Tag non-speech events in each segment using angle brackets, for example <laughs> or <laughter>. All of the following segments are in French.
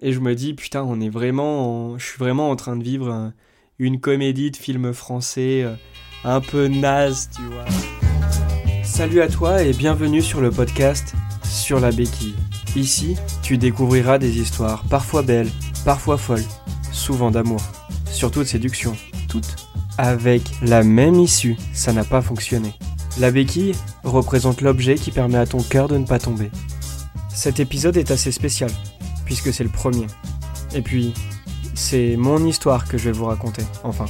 Et je me dis, putain, on est vraiment. Je suis vraiment en train de vivre une comédie de film français euh, un peu naze, tu vois. Salut à toi et bienvenue sur le podcast Sur la béquille. Ici, tu découvriras des histoires parfois belles, parfois folles, souvent d'amour, surtout de séduction, toutes avec la même issue, ça n'a pas fonctionné. La béquille représente l'objet qui permet à ton cœur de ne pas tomber. Cet épisode est assez spécial, puisque c'est le premier. Et puis, c'est mon histoire que je vais vous raconter. Enfin,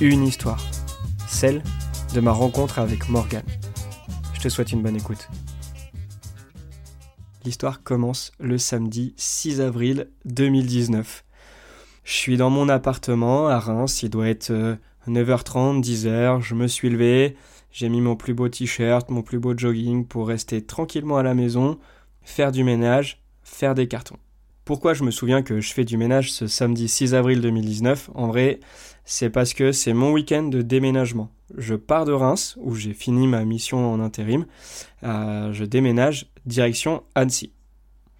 une histoire. Celle de ma rencontre avec Morgan. Je te souhaite une bonne écoute. L'histoire commence le samedi 6 avril 2019. Je suis dans mon appartement à Reims, il doit être euh, 9h30, 10h, je me suis levé, j'ai mis mon plus beau t-shirt, mon plus beau jogging pour rester tranquillement à la maison, faire du ménage, faire des cartons. Pourquoi je me souviens que je fais du ménage ce samedi 6 avril 2019 En vrai, c'est parce que c'est mon week-end de déménagement. Je pars de Reims, où j'ai fini ma mission en intérim. Euh, je déménage direction Annecy.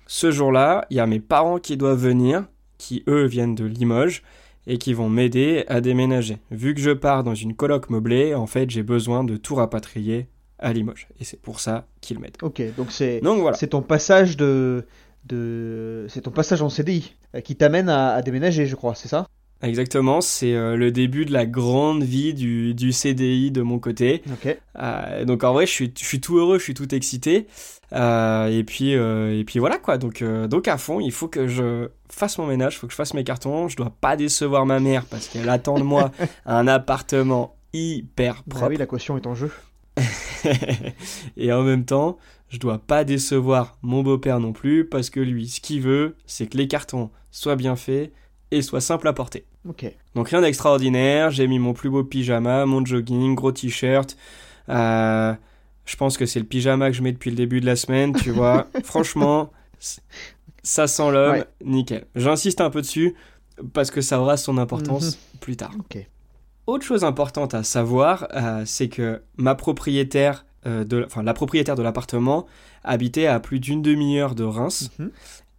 Ce jour-là, il y a mes parents qui doivent venir, qui eux viennent de Limoges, et qui vont m'aider à déménager. Vu que je pars dans une coloc meublée, en fait, j'ai besoin de tout rapatrier à Limoges. Et c'est pour ça qu'ils m'aident. Ok, donc c'est voilà. c'est ton passage de, de c'est ton passage en CDI euh, qui t'amène à, déménager, je crois, c'est ça? Exactement, c'est euh, le début de la grande vie du, du CDI de mon côté. Euh, donc en vrai, je suis, je suis tout heureux, je suis tout excité. Euh, et puis et puis voilà quoi. Donc donc à fond, il faut que je fasse mon ménage, il faut que je fasse mes cartons. Je dois pas décevoir ma mère parce qu'elle attend de moi <laughs> un appartement hyper bah propre. Ah oui, la caution est en jeu. <laughs> et en même temps, je dois pas décevoir mon beau-père non plus parce que lui, ce qu'il veut, c'est que les cartons soient bien faits et soient simples à porter. Ok. Donc rien d'extraordinaire. J'ai mis mon plus beau pyjama, mon jogging, gros t-shirt. Euh, je pense que c'est le pyjama que je mets depuis le début de la semaine, tu vois. <laughs> Franchement, ça sent l'homme, nickel. J'insiste un peu dessus parce que ça aura son importance mhm. plus tard. Autre chose importante à savoir, euh, c'est que ma propriétaire, de, enfin la propriétaire de l'appartement, habitait à plus d'une demi-heure de Reims. Mhm.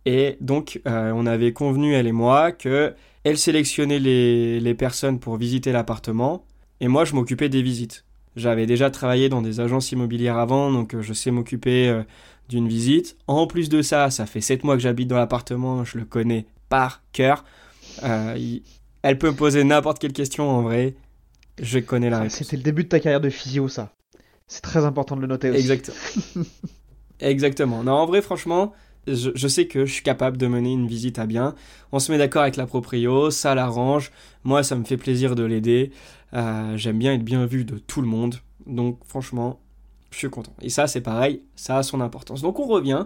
Et donc, euh, on avait convenu, elle et moi, que elle sélectionnait les, les personnes pour visiter l'appartement, et moi, je m'occupais des visites. J'avais déjà travaillé dans des agences immobilières avant, donc euh, je sais m'occuper euh, d'une visite. En plus de ça, ça fait 7 mois que j'habite dans l'appartement, je le connais par cœur. Euh, elle peut me poser n'importe quelle question en vrai, je connais la réponse. C'était le début de ta carrière de physio, ça. C'est très important de le noter aussi. Exactement. Non, en vrai, franchement, je, sais que je suis capable de mener une visite à bien. On se met d'accord avec la proprio, ça l'arrange. Moi, ça me fait plaisir de l'aider. Euh, j'aime bien être bien vu de tout le monde. Donc, franchement, je suis content. Et ça, c'est pareil, ça a son importance. Donc, on revient.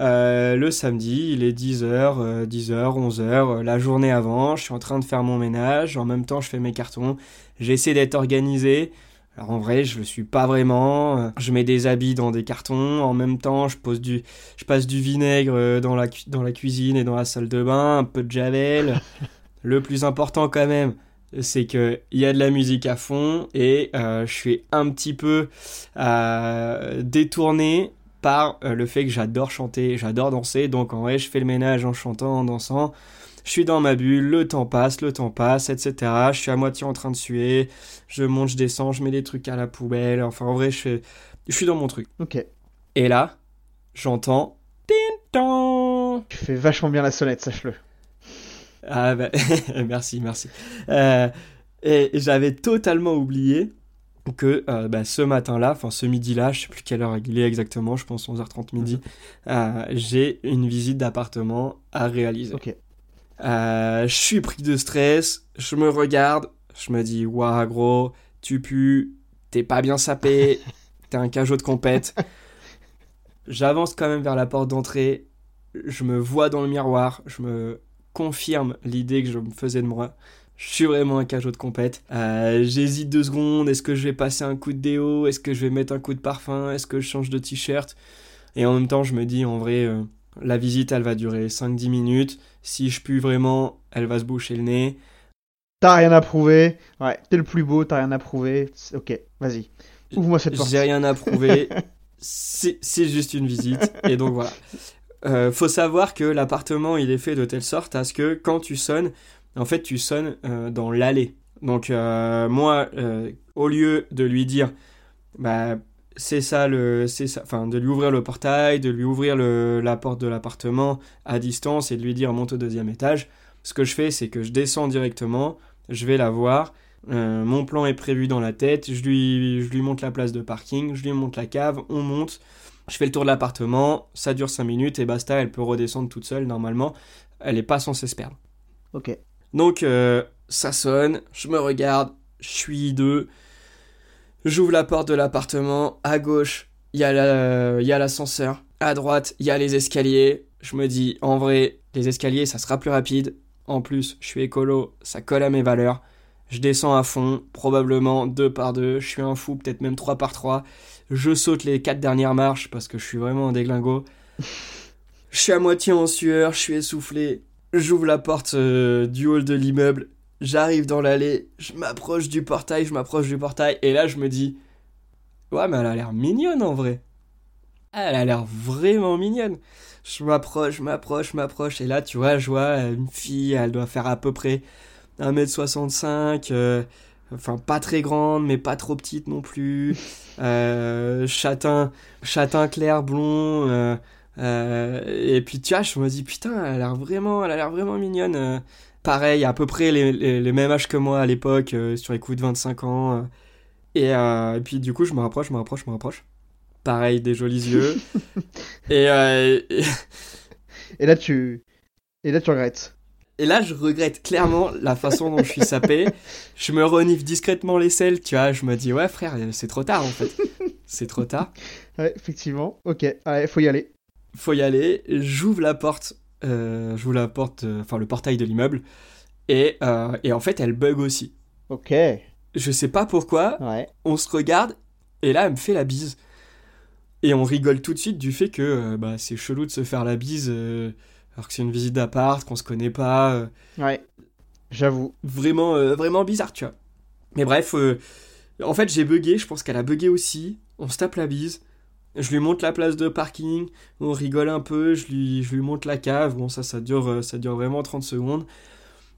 Euh, le samedi, il est 10h, 10h, 11h, la journée avant, je suis en train de faire mon ménage, en même temps je fais mes cartons, j'essaie d'être organisé, alors en vrai, je le suis pas vraiment. Je mets des habits dans des cartons. En même temps, je, pose du, je passe du vinaigre euh, dans la, dans la cuisine et dans la salle de bain, un peu de javel. <laughs> le plus important quand même, c'est qu'il y a de la musique à fond et euh, je suis un petit peu euh, détourné par le fait que j'adore chanter, j'adore danser. Donc en vrai, je fais le ménage en chantant, en dansant je suis dans ma bulle, le temps passe, le temps passe, etc. Je suis à moitié en train de suer, je monte, je descends, je mets des trucs à la poubelle. Enfin, en vrai, je, je suis dans mon truc. Ok. Et là, j'entends. Tu fais vachement bien la sonnette, sache-le. Ah bah, <laughs> merci, merci. Euh, et j'avais totalement oublié que euh, bah, ce matin-là, enfin ce midi-là, je sais plus quelle heure il est exactement, je pense 11h30 midi, mhm. euh, j'ai une visite d'appartement à réaliser. Ok. Euh, je suis pris de stress, je me regarde, je me dis, waouh gros, tu pues, t'es pas bien sapé, <laughs> t'es un cajot de compète. J'avance quand même vers la porte d'entrée, je me vois dans le miroir, je me confirme l'idée que je me faisais de moi. Je suis vraiment un cajot de compète. Euh, j'hésite deux secondes, est-ce que je vais passer un coup de déo, est-ce que je vais mettre un coup de parfum, est-ce que je change de t-shirt? Et en même temps, je me dis, en vrai, euh, la visite, elle va durer 5-10 minutes. Si je pue vraiment, elle va se boucher le nez. T'as rien à prouver. Ouais, t'es le plus beau, t'as rien à prouver. Ok, vas-y. Ouvre-moi cette porte. J'ai rien à prouver. <laughs> C'est juste une visite. Et donc voilà. Euh, faut savoir que l'appartement il est fait de telle sorte à ce que quand tu sonnes, en fait tu sonnes euh, dans l'allée. Donc euh, moi, au lieu de lui dire, bah c'est ça le, c'est ça, enfin de lui ouvrir le portail, de lui ouvrir le, la porte de l'appartement à distance et de lui dire monte au deuxième étage, ce que je fais c'est que je descends directement, je vais la voir. mon plan est prévu dans la tête, je lui, je lui monte la place de parking, je lui monte la cave, on monte, je fais le tour de l'appartement, ça dure 5 minutes et basta, elle peut redescendre toute seule normalement. Elle n'est pas censée se perdre. Ok. Donc euh, ça sonne, je me regarde, je suis hideux. J'ouvre la porte de l'appartement, à gauche, il y a l'ascenseur, à droite, il y a les escaliers. Je me dis, en vrai, les escaliers, ça sera plus rapide. En plus, je suis écolo, ça colle à mes valeurs. Je descends à fond, probablement deux par deux. Je suis un fou, peut-être même trois par trois. Je saute les quatre dernières marches parce que je suis vraiment un déglingo. je suis à moitié en sueur, je suis essoufflé. J'ouvre la porte euh, du hall de l'immeuble. J'arrive dans l'allée, je m'approche du portail, je m'approche du portail, et là je me dis, ouais mais elle a l'air mignonne en vrai. Elle a l'air vraiment mignonne. Je m'approche, je m'approche, je m'approche, et là tu vois, je vois une fille, elle doit faire à peu près 1m65, enfin pas très grande mais pas trop petite non plus euh, châtain châtain clair blond euh, euh, et puis tu vois je me dis putain elle a l'air vraiment elle a l'air vraiment mignonne pareil à peu près les, les, mêmes âges que moi à l'époque sur les coups de 25 ans et, et, puis du coup je me rapproche je me rapproche je me rapproche pareil des jolis <laughs> yeux et, et... <laughs> et là tu et là tu regrettes et là, je regrette clairement la façon dont je suis sapé. Je me renifle discrètement les selles, tu vois. Je me dis, ouais, frère, c'est trop tard en fait. C'est trop tard. Ouais, effectivement. Ok, il faut y aller. Faut y aller. J'ouvre la porte. Euh, j'ouvre la porte, euh, enfin le portail de l'immeuble. Et, euh, et en fait, elle bug aussi. Ok. Je sais pas pourquoi. Ouais. On se regarde. Et là, elle me fait la bise. Et on rigole tout de suite du fait que bah, c'est chelou de se faire la bise alors que c'est une visite d'appart, qu'on se connaît pas. Euh. ouais, j'avoue. Vraiment, euh, vraiment bizarre, tu vois. Mais bref, en fait, j'ai bugué, je pense qu'elle a bugué aussi. On se tape la bise. Je lui monte la place de parking, on rigole un peu, je lui, je lui monte la cave. Bon, ça, ça dure, ça dure vraiment 30 secondes.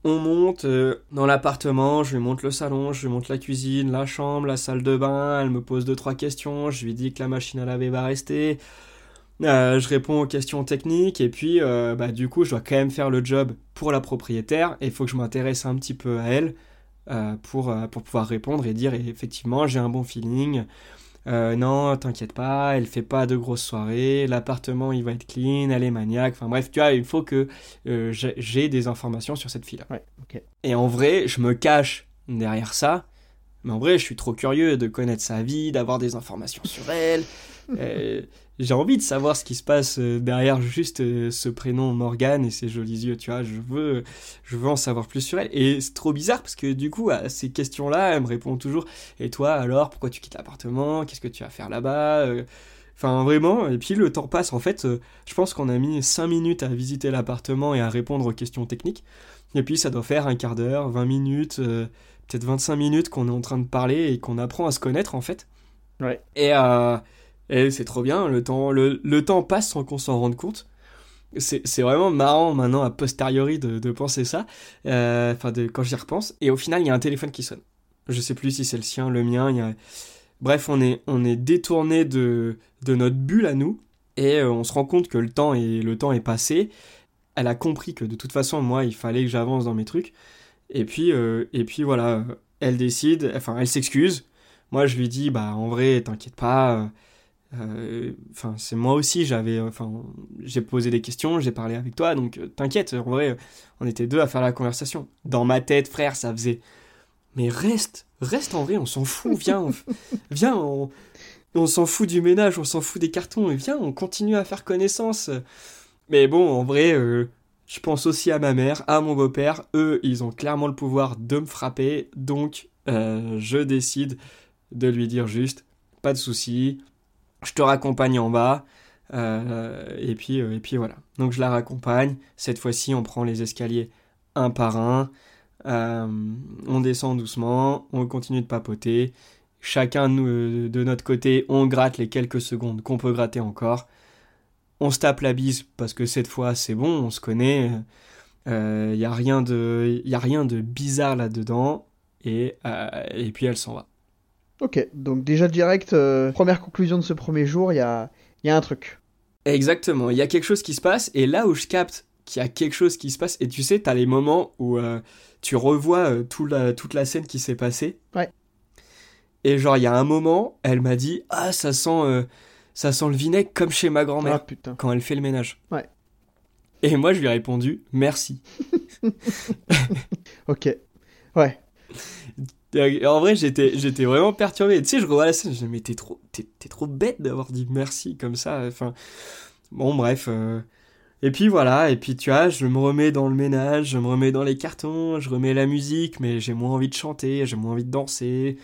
On monte dans l'appartement, je lui monte le salon, je lui monte la cuisine, la chambre, la salle de bain. Elle me pose deux trois questions. Je lui dis que la machine à laver va rester. Euh, je réponds aux questions techniques et puis euh, bah, du coup je dois quand même faire le job pour la propriétaire et il faut que je m'intéresse un petit peu à elle euh, pour, pour pouvoir répondre et dire effectivement j'ai un bon feeling. Non, t'inquiète pas, elle fait pas de grosses soirées, l'appartement il va être clean, elle est maniaque, enfin bref, tu vois, il faut que j'ai des informations sur cette fille-là. Et en vrai, je me cache derrière ça, mais en vrai, je suis trop curieux de connaître sa vie, d'avoir des informations sur elle. J'ai envie de savoir ce qui se passe euh, derrière juste euh, ce prénom Morgane et ses jolis yeux, tu vois. Je veux, je veux en savoir plus sur elle. Et c'est trop bizarre parce que du coup, à ces questions-là, elle me répond toujours Et toi, alors, pourquoi tu quittes l'appartement? Qu'est-ce que tu vas faire là-bas? Euh, Enfin, vraiment. Et puis le temps passe. En fait, je pense qu'on a mis 5 minutes à visiter l'appartement et à répondre aux questions techniques. Et puis ça doit faire un quart d'heure, 20 minutes, peut-être 25 minutes qu'on est en train de parler et qu'on apprend à se connaître en fait. Ouais. Et euh, et c'est trop bien, le temps, le, le temps passe sans qu'on s'en rende compte. C'est vraiment marrant maintenant a posteriori de, de penser ça, euh, enfin de quand j'y repense. Et au final, il y a un téléphone qui sonne. Je sais plus si c'est le sien, le mien. Y a... Bref, on est, on est détourné de, de notre bulle à nous et euh, on se rend compte que le temps est, le temps est passé. Elle a compris que de toute façon, moi, il fallait que j'avance dans mes trucs. Et puis, euh, et puis voilà, elle décide, enfin, elle s'excuse. Moi, je lui dis, bah, en vrai, t'inquiète pas euh, enfin, c'est moi aussi, j'avais, enfin, j'ai posé des questions, j'ai parlé avec toi, donc euh, t'inquiète, en vrai, on était deux à faire la conversation. Dans ma tête, frère, ça faisait. Mais reste, reste en vrai, on s'en fout, viens, <laughs> viens, on, on s'en fout du ménage, on s'en fout des cartons, et viens, on continue à faire connaissance. Mais bon, en vrai, euh, je pense aussi à ma mère, à mon beau-père, eux, ils ont clairement le pouvoir de me frapper, donc je décide de lui dire juste, pas de soucis, je te raccompagne en bas. Euh, et, puis, euh, et puis voilà. Donc je la raccompagne. Cette fois-ci, on prend les escaliers un par un. Euh, on descend doucement. On continue de papoter. Chacun de, notre côté, on gratte les quelques secondes qu'on peut gratter encore. on se tape la bise parce que cette fois c'est bon, on se connaît. Il n'y a, rien de, y a rien de bizarre là-dedans. Et puis elle s'en va. Ok, donc déjà direct, euh, première conclusion de ce premier jour, il y a, y a un truc. Exactement, il y a quelque chose qui se passe. Et là où je capte qu'il y a quelque chose qui se passe, et tu sais, tu as les moments où tu revois tout la, toute la scène qui s'est passée. Ouais. Et genre, il y a un moment, elle m'a dit Ah, ça sent, ça sent le vinaigre comme chez ma grand-mère ah, quand elle fait le ménage. Ouais. Et moi, je lui ai répondu merci. <laughs> ok. Ouais. <laughs> En vrai, j'étais, j'étais vraiment perturbé. Tu sais, je revois la scène, je me dis, mais t'es trop, t'es, trop bête d'avoir dit merci comme ça. Enfin, bon, bref. Euh. Et puis voilà, et puis tu vois, je me remets dans le ménage, je me remets dans les cartons, je remets la musique, mais j'ai moins envie de chanter, j'ai moins envie de danser.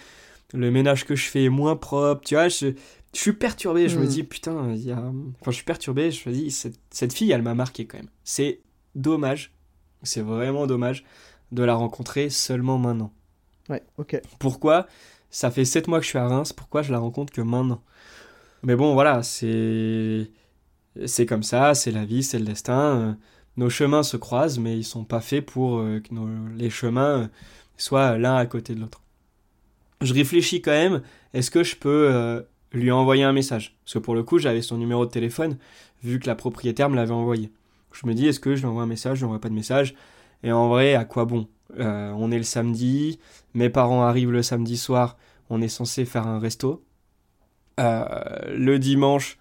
Le ménage que je fais est moins propre, tu vois. Je, je suis perturbé, je me hmm. dis putain, il y a... enfin je suis perturbé, je me dis cette, cette fille elle m'a marqué quand même. C'est dommage, c'est vraiment dommage de la rencontrer seulement maintenant. Ouais, ok. Pourquoi? Ça fait 7 mois que je suis à Reims, pourquoi je la rencontre que maintenant? Mais bon voilà, c'est c'est comme ça, c'est la vie, c'est le destin. Nos chemins se croisent, mais ils sont pas faits pour euh, que nos... les chemins soient l'un à côté de l'autre. Je réfléchis quand même, est-ce que je peux euh, lui envoyer un message? Parce que pour le coup, j'avais son numéro de téléphone, vu que la propriétaire me l'avait envoyé. Je me dis, est-ce que je lui envoie un message, je lui envoie pas de message Et en vrai, à quoi bon? Euh, On est le samedi, mes parents arrivent le samedi soir, on est censé faire un resto. Euh, le dimanche,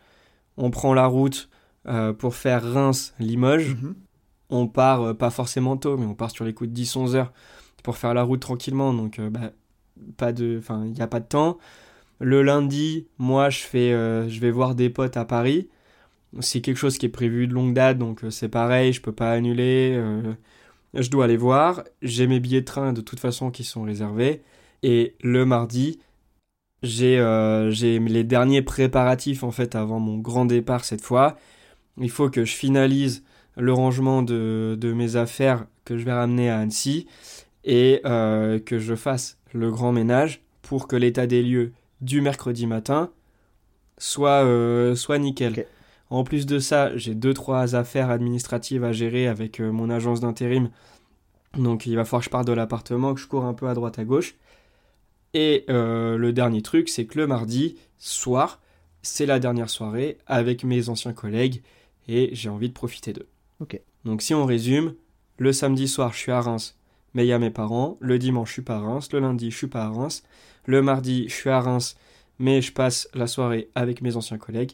on prend la route euh, pour faire Reims-Limoges. Mhm. On part pas forcément tôt, mais on part sur les coups de 10-11 heures pour faire la route tranquillement. Donc, bah, pas de, enfin, il n'y a pas de temps. Le lundi, moi, je, fais, je vais voir des potes à Paris. C'est quelque chose qui est prévu de longue date, donc c'est pareil, je peux pas annuler. Euh, je dois aller voir. J'ai mes billets de train de toute façon qui sont réservés. Et le mardi, j'ai les derniers préparatifs en fait avant mon grand départ cette fois. Il faut que je finalise le rangement de, mes affaires que je vais ramener à Annecy et que je fasse le grand ménage pour que l'état des lieux du mercredi matin soit, euh, soit nickel. En plus de ça, j'ai deux trois affaires administratives à gérer avec euh, mon agence d'intérim. Donc il va falloir que je parte de l'appartement, que je cours un peu à droite à gauche. Et euh, le dernier truc, c'est que le mardi soir, c'est la dernière soirée avec mes anciens collègues et j'ai envie de profiter d'eux. Donc si on résume, le samedi soir, je suis à Reims, mais il y a mes parents. Le dimanche, je suis pas à Reims. Le lundi, je suis pas à Reims. Le mardi, je suis à Reims, mais je passe la soirée avec mes anciens collègues.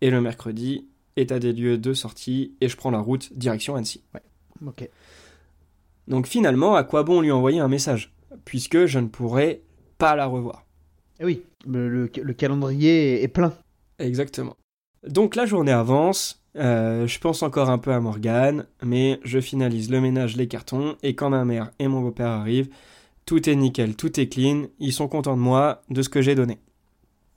Et le mercredi, état des lieux de sortie, et je prends la route direction Annecy. Ouais, ok. Donc finalement, à quoi bon lui envoyer un message Puisque je ne pourrais pas la revoir? Eh oui, le, calendrier est plein. Exactement. Donc la journée avance, euh, je pense encore un peu à Morgane, mais je finalise le ménage, les cartons, et quand ma mère et mon beau-père arrivent, tout est nickel, tout est clean, ils sont contents de moi, de ce que j'ai donné.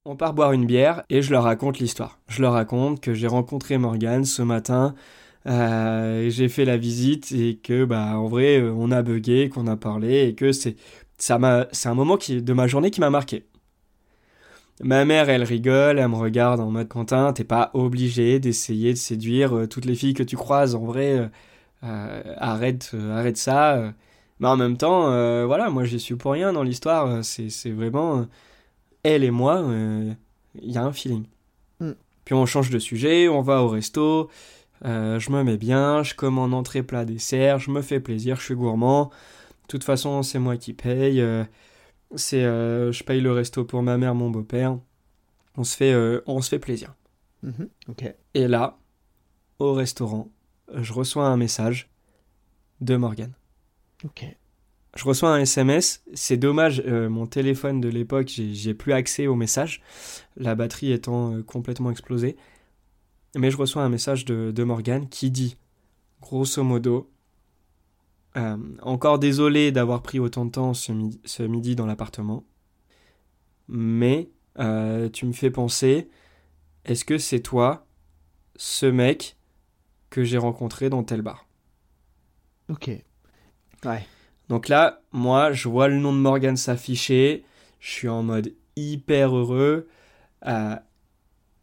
On part boire une bière et je leur raconte l'histoire. Je leur raconte que j'ai rencontré Morgane ce matin, euh, j'ai fait la visite et que bah en vrai euh, on a bugué, qu'on a parlé et que c'est ça m'a c'est un moment qui de ma journée qui m'a marqué. Ma mère, elle rigole, elle me regarde en mode Quentin, t'es pas obligé d'essayer de séduire euh, toutes les filles que tu croises. En vrai, arrête, arrête ça. Mais en même temps, voilà, moi j'y suis pour rien dans l'histoire. Euh, c'est vraiment. Euh, elle et moi, il y a un feeling. Mm. Puis on change de sujet, on va au resto. je me mets bien, je commande entrée, plat, dessert, je me fais plaisir, je suis gourmand. De toute façon, c'est moi qui paye. c'est, je paye le resto pour ma mère, mon beau-père. On se fait, on se fait plaisir. Mm-hmm. Et là, au restaurant, je reçois un message de Morgan. Ok. Je reçois un SMS. C'est dommage, euh, mon téléphone de l'époque, j'ai plus accès aux messages, la batterie étant euh, complètement explosée. Mais je reçois un message de, de Morgane qui dit, grosso modo, euh, encore désolé d'avoir pris autant de temps ce, ce midi dans l'appartement, mais tu me fais penser, est-ce que c'est toi, ce mec que j'ai rencontré dans tel bar? Ok. Donc là, moi, je vois le nom de Morgan s'afficher. Je suis en mode hyper heureux. Euh,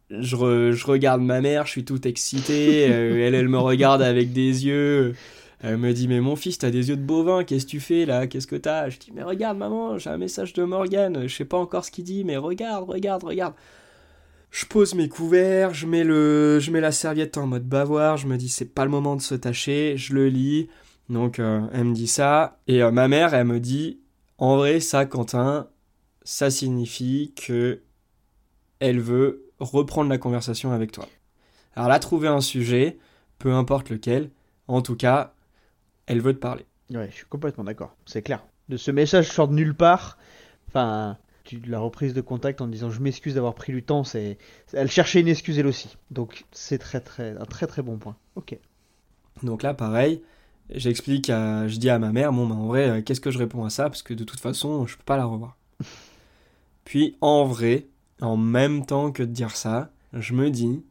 je, regarde ma mère, je suis tout excité, <laughs> elle, elle me regarde avec des yeux. Elle me dit, mais mon fils, t'as des yeux de bovin, qu'est-ce que tu fais là? Qu'est-ce que t'as? Je dis, mais regarde, maman, j'ai un message de Morgan, je sais pas encore ce qu'il dit, mais regarde, regarde, regarde. Je pose mes couverts, je mets, le, je mets la serviette en mode bavoir, je me dis, c'est pas le moment de se tâcher, je le lis. Donc, euh, elle me dit ça. Et euh, ma mère, elle me dit, en vrai, ça, Quentin, ça signifie que elle veut reprendre la conversation avec toi. Alors, a trouvé un sujet, peu importe lequel. En tout cas, elle veut te parler. Ouais, je suis complètement d'accord. C'est clair. De ce message sort de nulle part. Enfin, tu, la reprise de contact en disant je m'excuse d'avoir pris du temps, c'est, elle cherchait une excuse elle aussi. Donc c'est très très un très très bon point. Ok. Donc là, pareil, j'explique, je dis à ma mère, bon, bah, en vrai, euh, qu'est-ce que je réponds à ça? Parce que de toute façon, je peux pas la revoir. <laughs> Puis en vrai, en même temps que de dire ça, je me dis,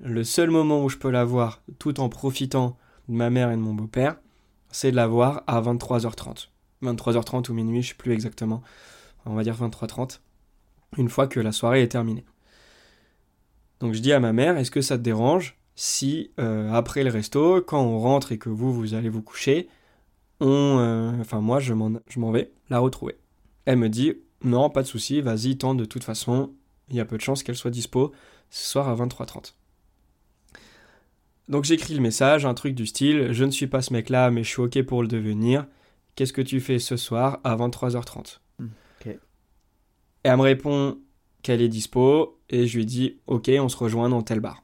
le seul moment où je peux la voir tout en profitant de ma mère et de mon beau-père, c'est de la voir à 23h30. 23h30 ou minuit, je sais plus exactement. On va dire 23h30. Une fois que la soirée est terminée. Donc je dis à ma mère, est-ce que ça te dérange? Si euh, après le resto, quand on rentre et que vous, vous allez vous coucher, on, euh, enfin moi, je m'en vais la retrouver. Elle me dit, non, pas de souci, vas-y, tente de toute façon, il y a peu de chances qu'elle soit dispo ce soir à 23h30. Donc j'écris le message, un truc du style Je ne suis pas ce mec-là, mais je suis OK pour le devenir. Qu'est-ce que tu fais ce soir à 23h30 hmm, Et elle me répond qu'elle est dispo, et je lui dis Ok, on se rejoint dans tel bar.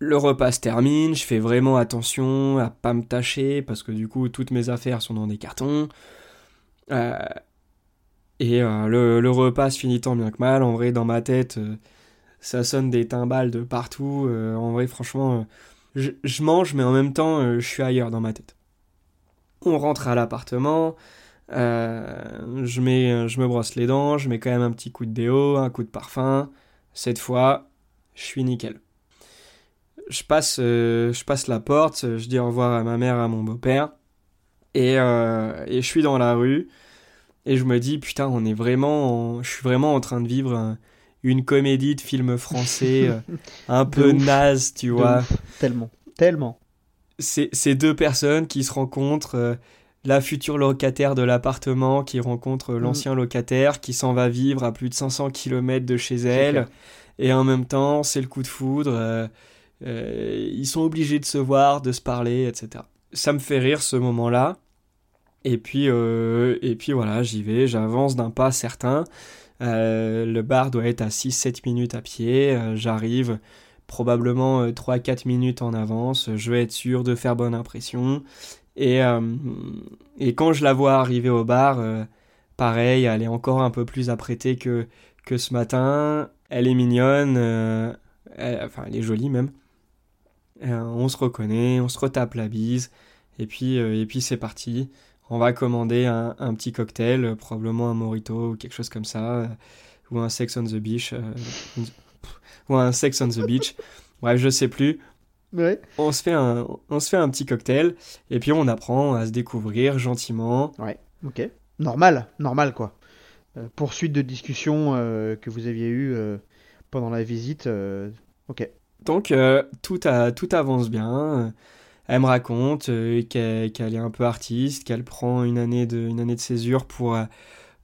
Le repas se termine, je fais vraiment attention à pas me tâcher, parce que du coup, toutes mes affaires sont dans des cartons. Euh, et euh, le, repas se finit tant bien que mal. En vrai, dans ma tête. Euh, ça sonne des timbales de partout. En vrai, franchement, je, mange, mais en même temps, je suis ailleurs dans ma tête. On rentre à l'appartement. je, mets, je me brosse les dents, je mets quand même un petit coup de déo, un coup de parfum. Cette fois, je suis nickel. Je passe, je passe la porte, je dis au revoir à ma mère, à mon beau-père, et, et, je suis dans la rue, et je me dis, putain, on est vraiment, je suis vraiment en train de vivre une comédie de film français euh, <laughs> un peu naze, tu vois. Tellement, tellement. C'est ces deux personnes qui se rencontrent, euh, la future locataire de l'appartement qui rencontre mm. l'ancien locataire qui s'en va vivre à plus de 500 km de chez elle, et en même temps, c'est le coup de foudre. Euh, ils sont obligés de se voir, de se parler, etc. Ça me fait rire ce moment-là. Et puis, et puis voilà, j'y vais, j'avance d'un pas certain. Euh, le bar doit être à 6-7 minutes à pied. Euh, j'arrive probablement 3-4 euh, minutes en avance. Je veux être sûr de faire bonne impression. Et, et quand je la vois arriver au bar, pareil, elle est encore un peu plus apprêtée que, que ce matin. Elle est mignonne, enfin elle est jolie même. On se reconnaît, on se retape la bise, et puis, et puis c'est parti on va commander un, petit cocktail, euh, probablement un morito ou quelque chose comme ça, euh, ou un Sex on the Beach, euh, ou un Sex on the Beach. <laughs> Bref, je sais plus. On, se fait un, on se fait un petit cocktail et puis on apprend à se découvrir gentiment. Ouais, ok. Normal, normal quoi. poursuite de discussion que vous aviez eu pendant la visite. ok. Donc tout, a, tout avance bien elle me raconte euh, qu'elle est un peu artiste, qu'elle prend une année de, une année de césure pour, euh,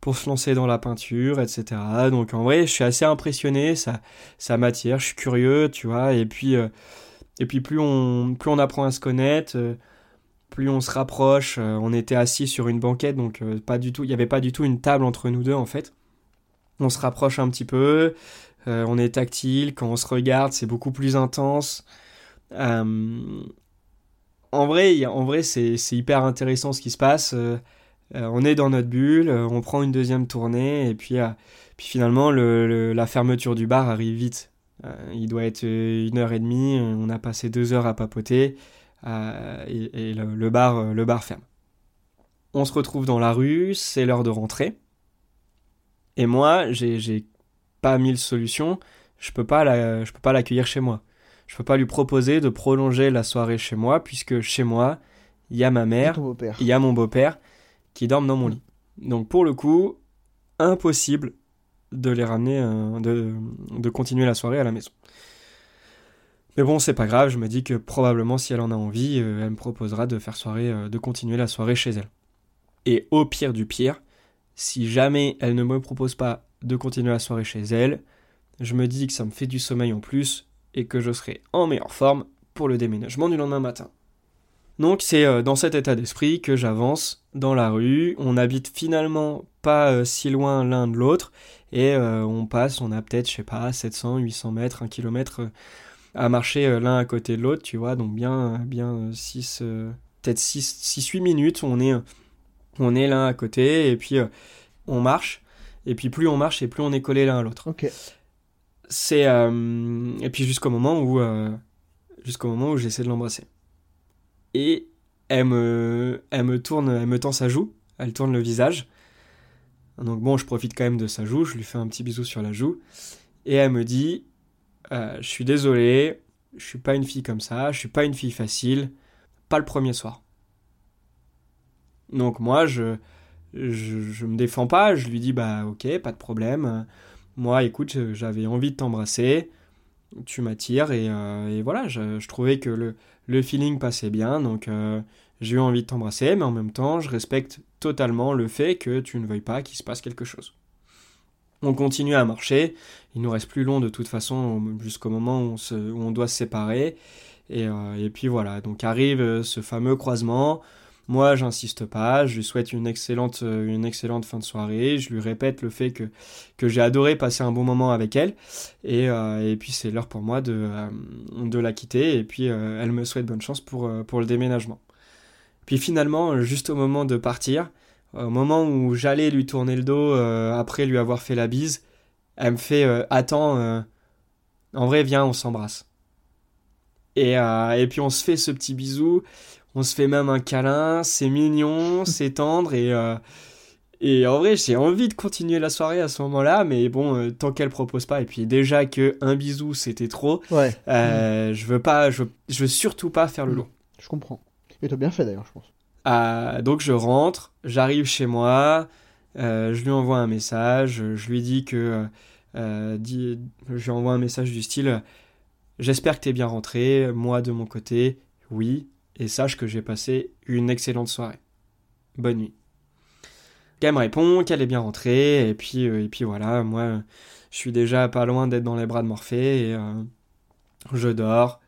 pour se lancer dans la peinture, etc. Donc en vrai, je suis assez impressionné, ça, ça m'attire, je suis curieux, tu vois, et puis, euh, et puis plus, on, plus on apprend à se connaître, plus on se rapproche, on était assis sur une banquette, donc pas du tout, il n'y avait pas du tout une table entre nous deux en fait. On se rapproche un petit peu, on est tactile, quand on se regarde, c'est beaucoup plus intense en vrai, en vrai c'est hyper intéressant ce qui se passe. Euh, euh, on est dans notre bulle, euh, on prend une deuxième tournée, et puis, puis finalement, la fermeture du bar arrive vite. il doit être une heure et demie, on a passé deux heures à papoter, et, le, bar, le bar ferme. On se retrouve dans la rue, c'est l'heure de rentrer. Et moi, j'ai pas mille solutions, je peux pas l'accueillir chez moi je peux pas lui proposer de prolonger la soirée chez moi, puisque chez moi, il y a ma mère, il y a mon beau-père qui dorment dans mon lit. Donc pour le coup, impossible de les ramener, de, de continuer la soirée à la maison. Mais bon, c'est pas grave, je me dis que probablement si elle en a envie, elle me proposera de faire soirée, de continuer la soirée chez elle. Et au pire du pire, si jamais elle ne me propose pas de continuer la soirée chez elle, je me dis que ça me fait du sommeil en plus et que je serai en meilleure forme pour le déménagement du lendemain matin. Donc c'est euh, dans cet état d'esprit que j'avance dans la rue. On habite finalement pas euh, si loin l'un de l'autre et euh, on passe, on a peut-être, je sais pas, 700, 800 mètres, 1 kilomètre à marcher l'un à côté de l'autre, tu vois, donc bien, bien 6, peut-être 6, 8 minutes, on est, on est l'un à côté et puis on marche. Et puis plus on marche et plus on est collé l'un à l'autre. Ok. C'est et puis jusqu'au moment où jusqu'au moment où j'essaie de l'embrasser et elle me, elle me tourne, elle me tend sa joue, elle tourne le visage. Donc bon, je profite quand même de sa joue, je lui fais un petit bisou sur la joue, et elle me dit, euh, je suis désolé, je suis pas une fille comme ça, je suis pas une fille facile, pas le premier soir. Donc moi, je, je, je me défends pas, je lui dis, bah ok, pas de problème, moi écoute, j'avais envie de t'embrasser, tu m'attires, et, euh, voilà, je, trouvais que le, le feeling passait bien, donc euh, j'ai eu envie de t'embrasser, mais en même temps, je respecte totalement le fait que tu ne veuilles pas qu'il se passe quelque chose. On continue à marcher, il nous reste plus long de toute façon jusqu'au moment où on, doit se séparer, et, euh, puis voilà, donc arrive ce fameux croisement, moi, j'insiste pas, je lui souhaite une excellente, euh, une excellente fin de soirée, je lui répète le fait que, que j'ai adoré passer un bon moment avec elle, et, euh, et puis c'est l'heure pour moi de, euh, de la quitter, et puis elle me souhaite bonne chance pour, pour le déménagement. Puis finalement, juste au moment de partir, au moment où j'allais lui tourner le dos après lui avoir fait la bise, elle me fait Attends, en vrai, viens, on s'embrasse. Et, et puis on se fait ce petit bisou on se fait même un câlin, c'est mignon, <laughs> c'est tendre et euh, et en vrai j'ai envie de continuer la soirée à ce moment-là, mais bon euh, tant qu'elle propose pas et puis déjà que un bisou c'était trop, ouais. Euh, je veux pas, je, veux surtout pas faire le mm. long. Je comprends. Et t'as bien fait d'ailleurs je pense. Ah, donc je rentre, j'arrive chez moi, je lui envoie un message, je lui dis que je lui envoie un message du style J'espère que t'es bien rentré, moi de mon côté, oui, et sache que j'ai passé une excellente soirée. Bonne nuit. Elle me répond qu'elle est bien rentrée, et puis, euh, et puis voilà, moi, je suis déjà pas loin d'être dans les bras de Morphée, et euh, je dors.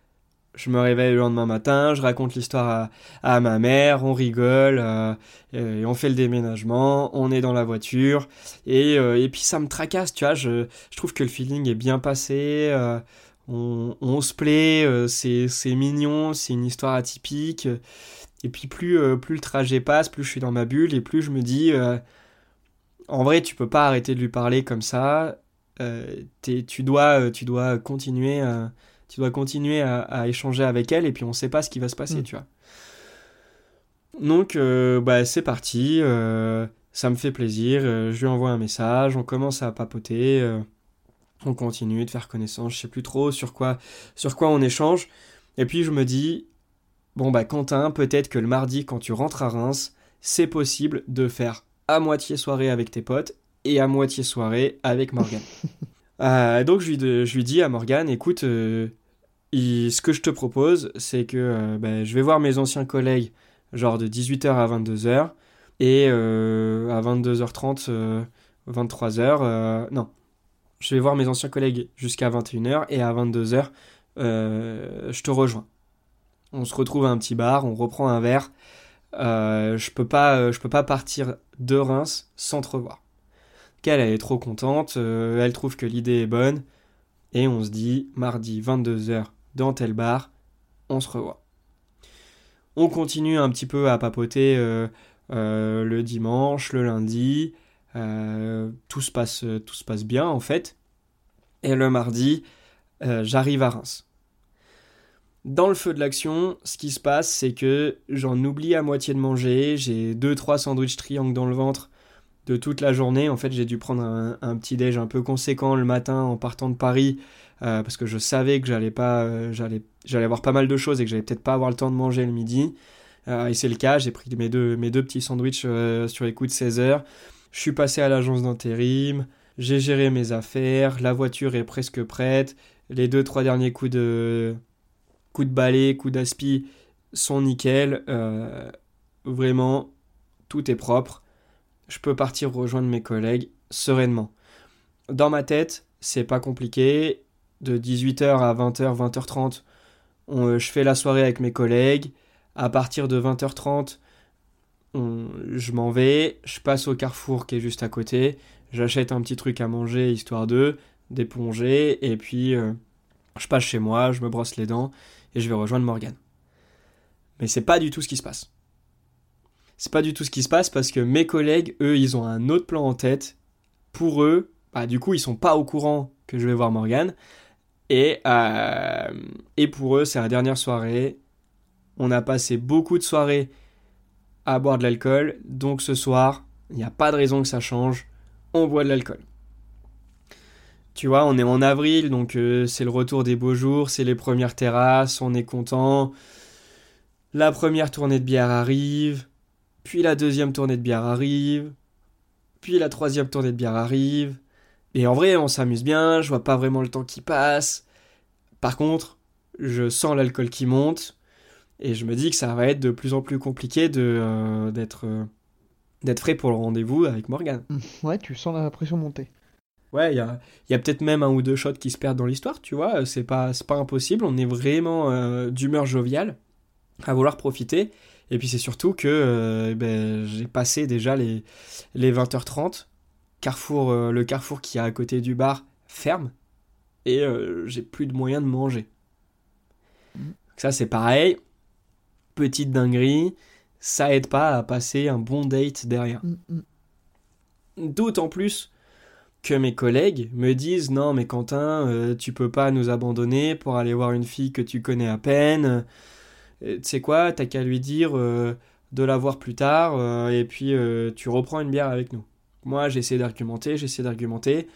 Je me réveille le lendemain matin, je raconte l'histoire à, ma mère, on rigole, euh, et on fait le déménagement, on est dans la voiture, et, et puis ça me tracasse, tu vois, je, je trouve que le feeling est bien passé, on, se plaît, euh, c'est mignon, c'est une histoire atypique. Et puis plus, euh, plus le trajet passe, plus je suis dans ma bulle et plus je me dis, euh, en vrai, tu peux pas arrêter de lui parler comme ça. tu dois, tu dois continuer, tu dois continuer à, échanger avec elle et puis on sait pas ce qui va se passer, mm. tu vois. Donc, bah, c'est parti. ça me fait plaisir. je lui envoie un message. On commence à papoter on continue de faire connaissance, je sais plus trop sur quoi, sur quoi on échange. Et puis je me dis, bon bah Quentin, peut-être que le mardi quand tu rentres à Reims, c'est possible de faire à moitié soirée avec tes potes et à moitié soirée avec Morgane. <laughs> Euh, donc je lui, je lui, dis à Morgane, écoute, euh, ce que je te propose, c'est que euh, bah, je vais voir mes anciens collègues, genre de 18h à 22h, et à 22h30, 23h, non, je vais voir mes anciens collègues jusqu'à 21h et à 22h, euh, je te rejoins. On se retrouve à un petit bar, on reprend un verre. Euh, je peux pas, euh, je peux pas partir de Reims sans te revoir. Qu'elle, elle est trop contente, elle trouve que l'idée est bonne, et on se dit mardi 22h dans tel bar, on se revoit. On continue un petit peu à papoter le dimanche, le lundi. Euh, tout, se passe, tout se passe bien en fait. Et le mardi, euh, j'arrive à Reims. Dans le feu de l'action, ce qui se passe, c'est que j'en oublie à moitié de manger. J'ai 2-3 sandwichs triangles dans le ventre de toute la journée. En fait, j'ai dû prendre un, petit déj un peu conséquent le matin en partant de Paris euh, parce que je savais que j'allais pas, j'allais, j'allais avoir pas mal de choses et que j'allais peut-être pas avoir le temps de manger le midi. et c'est le cas. J'ai pris mes deux, mes deux petits sandwichs sur les coups de 16 heures. Je suis passé à l'agence d'intérim, j'ai géré mes affaires, la voiture est presque prête, les deux trois derniers coups de coups de balai, coups d'aspi sont nickel, euh, vraiment tout est propre. Je peux partir rejoindre mes collègues sereinement. Dans ma tête, c'est pas compliqué. De 18h à 20h, 20h30, je fais la soirée avec mes collègues. À partir de 20h30, je m'en vais, je passe au carrefour qui est juste à côté, j'achète un petit truc à manger histoire de d'éponger, et puis euh, je passe chez moi, je me brosse les dents, et je vais rejoindre Morgan. Mais c'est pas du tout ce qui se passe. C'est pas du tout ce qui se passe parce que mes collègues, eux, ils ont un autre plan en tête. Pour eux, bah, du coup, ils sont pas au courant que je vais voir Morgan. Et, euh, et pour eux, c'est la dernière soirée. On a passé beaucoup de soirées à boire de l'alcool. Donc ce soir, il n'y a pas de raison que ça change. On boit de l'alcool. Tu vois, on est en avril, donc euh, c'est le retour des beaux jours, c'est les premières terrasses, on est content. La première tournée de bière arrive, puis la deuxième tournée de bière arrive, puis la troisième tournée de bière arrive. Et en vrai, on s'amuse bien, je vois pas vraiment le temps qui passe. Par contre, je sens l'alcool qui monte, et je me dis que ça va être de plus en plus compliqué de, euh, d'être, euh, d'être frais pour le rendez-vous avec Morgan. Ouais, tu sens la pression monter. Ouais, il y a, y a peut-être même un ou deux shots qui se perdent dans l'histoire, tu vois, c'est pas, c'est pas impossible, on est vraiment euh, d'humeur joviale, à vouloir profiter. Et puis c'est surtout que ben, j'ai passé déjà les, les 20h30, carrefour, le carrefour qui est à côté du bar ferme, et j'ai plus de moyens de manger. Mm. Ça c'est pareil, petite dinguerie, ça aide pas à passer un bon date derrière. Mm, mm. D'autant plus que mes collègues me disent non mais Quentin, euh, tu peux pas nous abandonner pour aller voir une fille que tu connais à peine. Euh, tu sais quoi, t'as qu'à lui dire euh, de la voir plus tard et puis tu reprends une bière avec nous. Moi j'essaie d'argumenter, j'essaie d'argumenter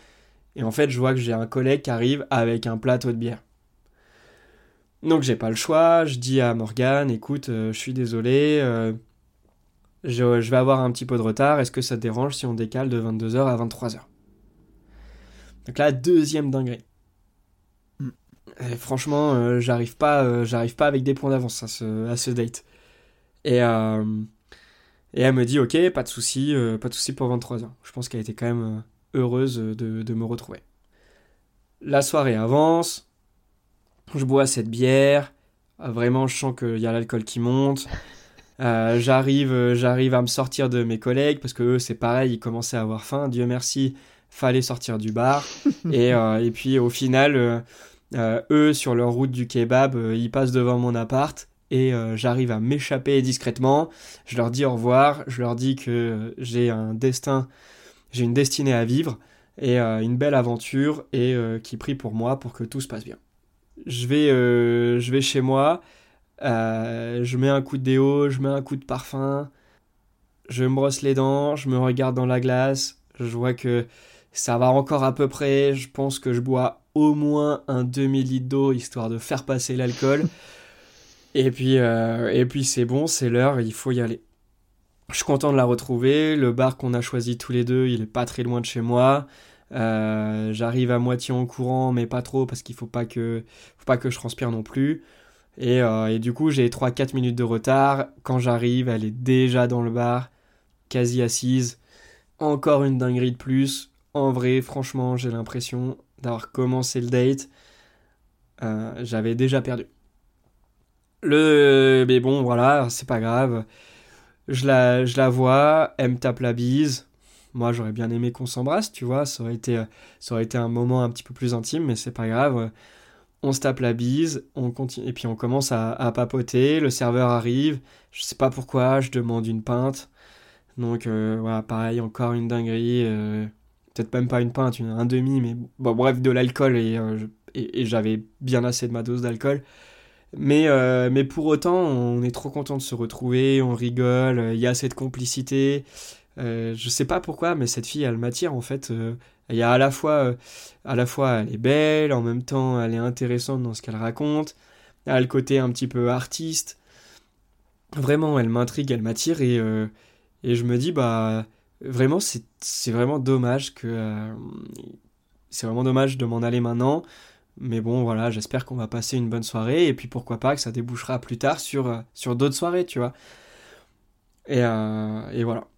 et en fait je vois que j'ai un collègue qui arrive avec un plateau de bière. Donc j'ai pas le choix, je dis à Morgane, écoute, euh, je suis désolé, euh, je, vais avoir un petit peu de retard, est-ce que ça te dérange si on décale de 22h à 23h Donc là, deuxième dinguerie. Mm. franchement, euh, j'arrive pas, j'arrive pas avec des points d'avance à ce, à ce date. Et, et elle me dit, ok, pas de souci, pas de souci pour 23h. Je pense qu'elle était quand même heureuse de, de me retrouver. La soirée avance, je bois cette bière. Euh, vraiment, je sens qu'il y a l'alcool qui monte. Euh, j'arrive, euh, j'arrive à me sortir de mes collègues parce que eux, c'est pareil, ils commençaient à avoir faim. Dieu merci, fallait sortir du bar. <laughs> et, et puis au final, eux, sur leur route du kebab, ils passent devant mon appart et j'arrive à m'échapper discrètement. Je leur dis au revoir, je leur dis que j'ai un destin, j'ai une destinée à vivre et une belle aventure et qui prie pour moi pour que tout se passe bien je vais, euh, je vais chez moi, euh, je mets un coup de déo, je mets un coup de parfum, je me brosse les dents, je me regarde dans la glace, je vois que ça va encore à peu près, je pense que je bois au moins un demi-litre d'eau histoire de faire passer l'alcool. et puis, euh, et puis c'est bon, c'est l'heure, il faut y aller. Je suis content de la retrouver, le bar qu'on a choisi tous les deux, il est pas très loin de chez moi. Euh, j'arrive à moitié en courant, mais pas trop parce qu'il faut pas que, faut pas que je transpire non plus. Et, euh, et du coup, j'ai 3-4 minutes de retard. Quand j'arrive, elle est déjà dans le bar, quasi assise. Encore une dinguerie de plus. En vrai, franchement, j'ai l'impression d'avoir commencé le date. Euh, j'avais déjà perdu. Le, mais bon, voilà, c'est pas grave. Je la, je la vois, elle me tape la bise. Moi, j'aurais bien aimé qu'on s'embrasse, tu vois, ça aurait, été, euh, ça aurait été un moment un petit peu plus intime, mais c'est pas grave. On se tape la bise, on continue, et puis on commence à, papoter. Le serveur arrive, je sais pas pourquoi, je demande une pinte. Donc euh, voilà, pareil, encore une dinguerie. Euh, peut-être même pas une pinte, une, un demi, mais bon, bref, de l'alcool, et, et, j'avais bien assez de ma dose d'alcool. Mais, mais pour autant, on est trop content de se retrouver, on rigole, il y a cette complicité. Euh, je sais pas pourquoi, mais cette fille, elle m'attire en fait. Euh, il y a à la fois, euh, à la fois, elle est belle, en même temps, elle est intéressante dans ce qu'elle raconte. Elle a le côté un petit peu artiste. Vraiment, elle m'intrigue, elle m'attire et, et je me dis, bah, vraiment, c'est vraiment dommage que. c'est vraiment dommage de m'en aller maintenant. Mais bon, voilà, j'espère qu'on va passer une bonne soirée. Et puis pourquoi pas que ça débouchera plus tard sur, sur d'autres soirées, tu vois. Et, et voilà.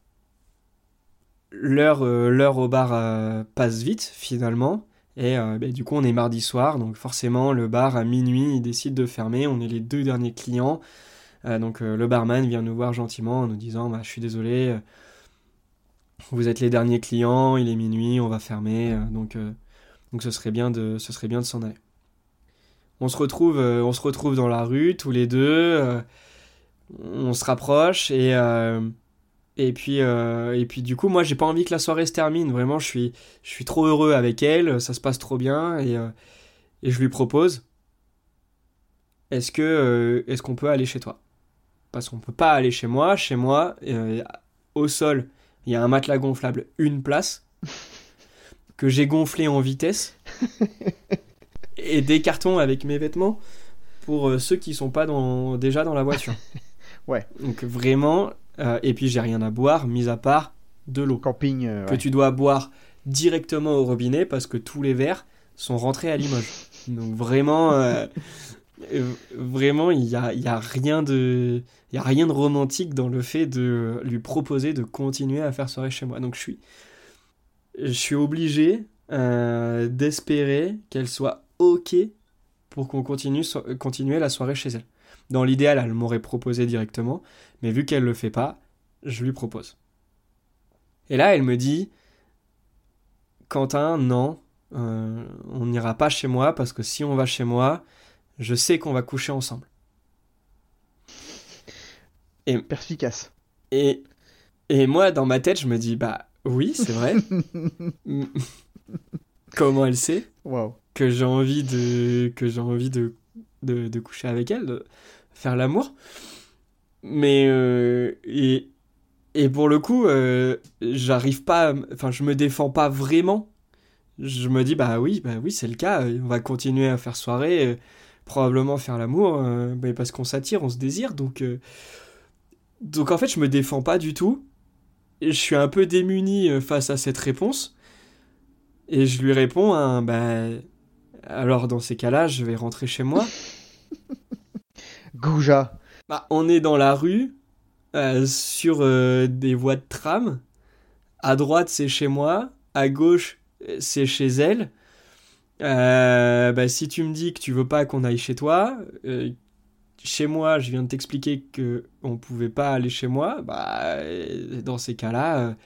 L'heure l'heure au bar passe vite, finalement. Et euh, bah, du coup, on est mardi soir, donc forcément, le bar à minuit, il décide de fermer. On est les deux derniers clients. Euh, donc euh, le barman vient nous voir gentiment en nous disant bah, Je suis désolé, vous êtes les derniers clients, il est minuit, on va fermer. donc, donc ce serait bien de, ce serait bien de s'en aller. On se, retrouve, on se retrouve dans la rue, tous les deux. on se rapproche et et puis, euh, et puis du coup, moi, j'ai pas envie que la soirée se termine. Vraiment, je suis, je suis trop heureux avec elle. Ça se passe trop bien. Et, euh, et je lui propose Est-ce que euh, est-ce qu'on peut aller chez toi? Parce qu'on peut pas aller chez moi. Chez moi, au sol, il y a un matelas gonflable, une place, <laughs> que j'ai gonflé en vitesse. <laughs> et des cartons avec mes vêtements pour ceux qui sont pas dans, déjà dans la voiture. Ouais. Donc vraiment, euh, et puis j'ai rien à boire, mis à part de l'eau. Camping. Euh, que tu dois boire directement au robinet parce que tous les verres sont rentrés à Limoges. <laughs> Donc vraiment, euh, vraiment, il n'y a, y a, rien de, y a rien de romantique dans le fait de lui proposer de continuer à faire soirée chez moi. Donc je suis, je suis obligé d'espérer qu'elle soit ok pour qu'on continue continuer la soirée chez elle. Dans l'idéal, elle m'aurait proposé directement, mais vu qu'elle le fait pas, je lui propose. Et là, elle me dit Quentin, non, euh, on n'ira pas chez moi parce que si on va chez moi, je sais qu'on va coucher ensemble. Et perspicace. Et et moi, dans ma tête, je me dis bah oui, c'est vrai. <laughs> Comment elle sait que j'ai envie de que j'ai envie de, de, de coucher avec elle, de faire l'amour. Mais euh, et, et pour le coup, euh, j'arrive pas, enfin je me défends pas vraiment. Je me dis bah oui, bah oui c'est le cas. On va continuer à faire soirée, euh, probablement faire l'amour, mais parce qu'on s'attire, on se désire. Donc donc en fait je me défends pas du tout. je suis un peu démuni face à cette réponse. Et je lui réponds, hein, bah, alors dans ces cas-là, je vais rentrer chez moi. <laughs> Gouja. Bah, on est dans la rue, euh, sur euh, des voies de tram. À droite, c'est chez moi. À gauche, c'est chez elle. Euh, bah, si tu me dis que tu veux pas qu'on aille chez toi, chez moi, je viens de t'expliquer que on pouvait pas aller chez moi. Bah, dans ces cas-là,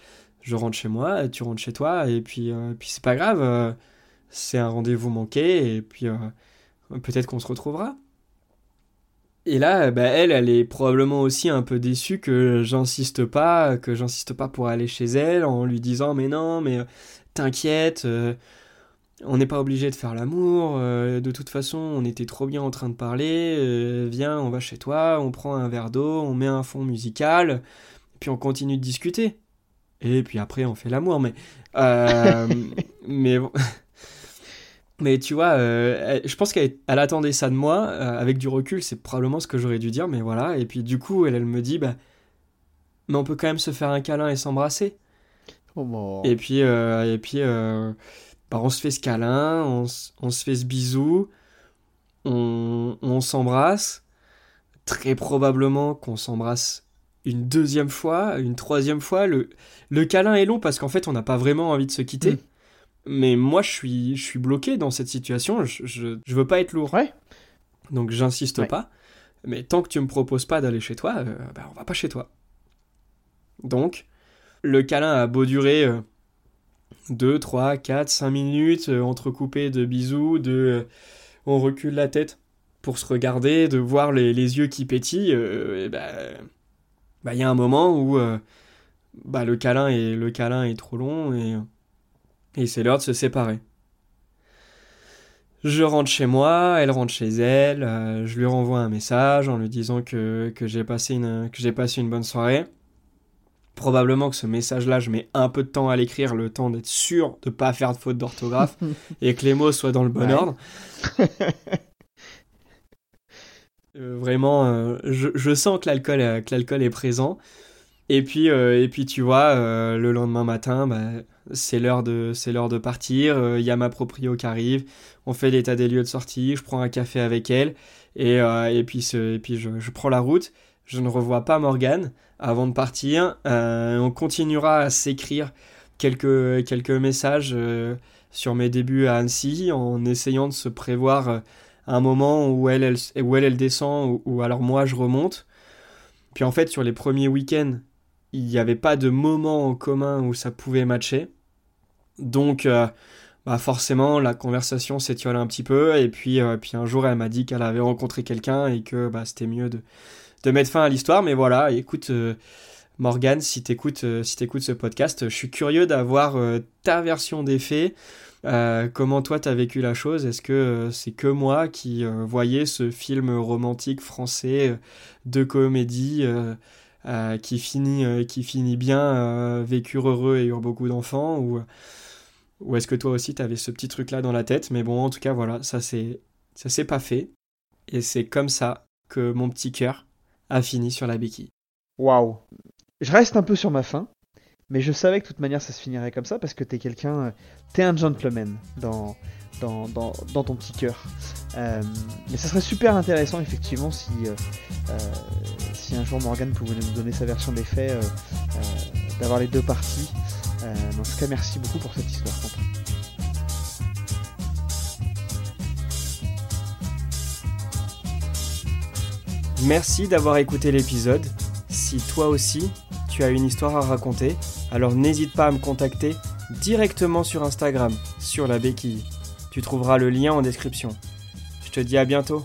je rentre chez moi, tu rentres chez toi, et puis, puis c'est pas grave. c'est un rendez-vous manqué, et puis peut-être qu'on se retrouvera. Et là, bah, elle, elle est probablement aussi un peu déçue que j'insiste pas, que j'insiste pas pour aller chez elle en lui disant mais non, mais euh, t'inquiète, euh, on n'est pas obligé de faire l'amour, euh, de toute façon on était trop bien en train de parler, viens, on va chez toi, on prend un verre d'eau, on met un fond musical, puis on continue de discuter. Et puis après on fait l'amour, mais... <laughs> mais mais tu vois, euh, je pense qu'elle attendait ça de moi. Euh, avec du recul, c'est probablement ce que j'aurais dû dire, mais voilà. Et puis du coup, elle, elle me dit, bah, mais on peut quand même se faire un câlin et s'embrasser. Oh et puis, euh, et puis bah, on se fait ce câlin, on, on se fait ce bisou, on, on s'embrasse. Très probablement qu'on s'embrasse une deuxième fois, une troisième fois. Le, le câlin est long parce qu'en fait, on n'a pas vraiment envie de se quitter. Mm. Mais moi, je suis, je suis bloqué dans cette situation. Je, je, veux pas être lourd. Ouais. Donc, j'insiste pas. Mais tant que tu me proposes pas d'aller chez toi, euh, bah, on va pas chez toi. Donc, le câlin a beau durer 2, 3, 4, 5 minutes, euh, entrecoupé de bisous, de euh, on recule la tête pour se regarder, de voir les, les yeux qui pétillent, et bah, bah, il y a un moment où bah, le, câlin est, le câlin est trop long et et c'est l'heure de se séparer. Je rentre chez moi, elle rentre chez elle, euh, je lui renvoie un message en lui disant que, que j'ai passé, une, que passé une bonne soirée. Probablement que ce message-là, je mets un peu de temps à l'écrire, le temps d'être sûr de ne pas faire de faute d'orthographe <laughs> et que les mots soient dans le bon ordre. <laughs> Euh, vraiment, euh, je, je, sens que l'alcool est présent. Et puis, et puis tu vois, le lendemain matin, bah, c'est l'heure de, c'est l'heure de partir. Il y a ma proprio qui arrive. On fait l'état des lieux de sortie. Je prends un café avec elle. Et, et puis, et puis je, prends la route. Je ne revois pas Morgane avant de partir. on continuera à s'écrire quelques, quelques messages sur mes débuts à Annecy en essayant de se prévoir euh, un moment où elle, elle, où elle, elle descend ou, alors moi je remonte. Puis en fait sur les premiers week-ends, il n'y avait pas de moment en commun où ça pouvait matcher. Donc euh, bah forcément la conversation s'étiole un petit peu et puis, euh, puis un jour elle m'a dit qu'elle avait rencontré quelqu'un et que bah, c'était mieux de, de mettre fin à l'histoire. Mais voilà, écoute... Morgane, si t'écoutes si écoutes ce podcast, je suis curieux d'avoir ta version des faits. Euh, comment toi t'as vécu la chose? Est-ce que euh, c'est que moi qui euh, voyais ce film romantique français de comédie qui finit qui finit bien, vécure heureux et eurent beaucoup d'enfants ou ou est-ce que toi aussi t'avais ce petit truc là dans la tête? Mais bon, en tout cas voilà, ça c'est ça s'est pas fait et c'est comme ça que mon petit cœur a fini sur la béquille. Waouh Je reste un peu sur ma faim mais je savais que de toute manière ça se finirait comme ça parce que t'es quelqu'un, euh, t'es un gentleman dans, dans, dans, dans ton petit cœur. Euh, mais ça serait super intéressant effectivement si, euh, si un jour Morgan pouvait nous donner sa version des faits, d'avoir les deux parties. en tout cas, merci beaucoup pour cette histoire, Merci d'avoir écouté l'épisode. Si toi aussi, tu as une histoire à raconter, alors n'hésite pas à me contacter directement sur Instagram, sur la béquille. Tu trouveras le lien en description. Je te dis à bientôt.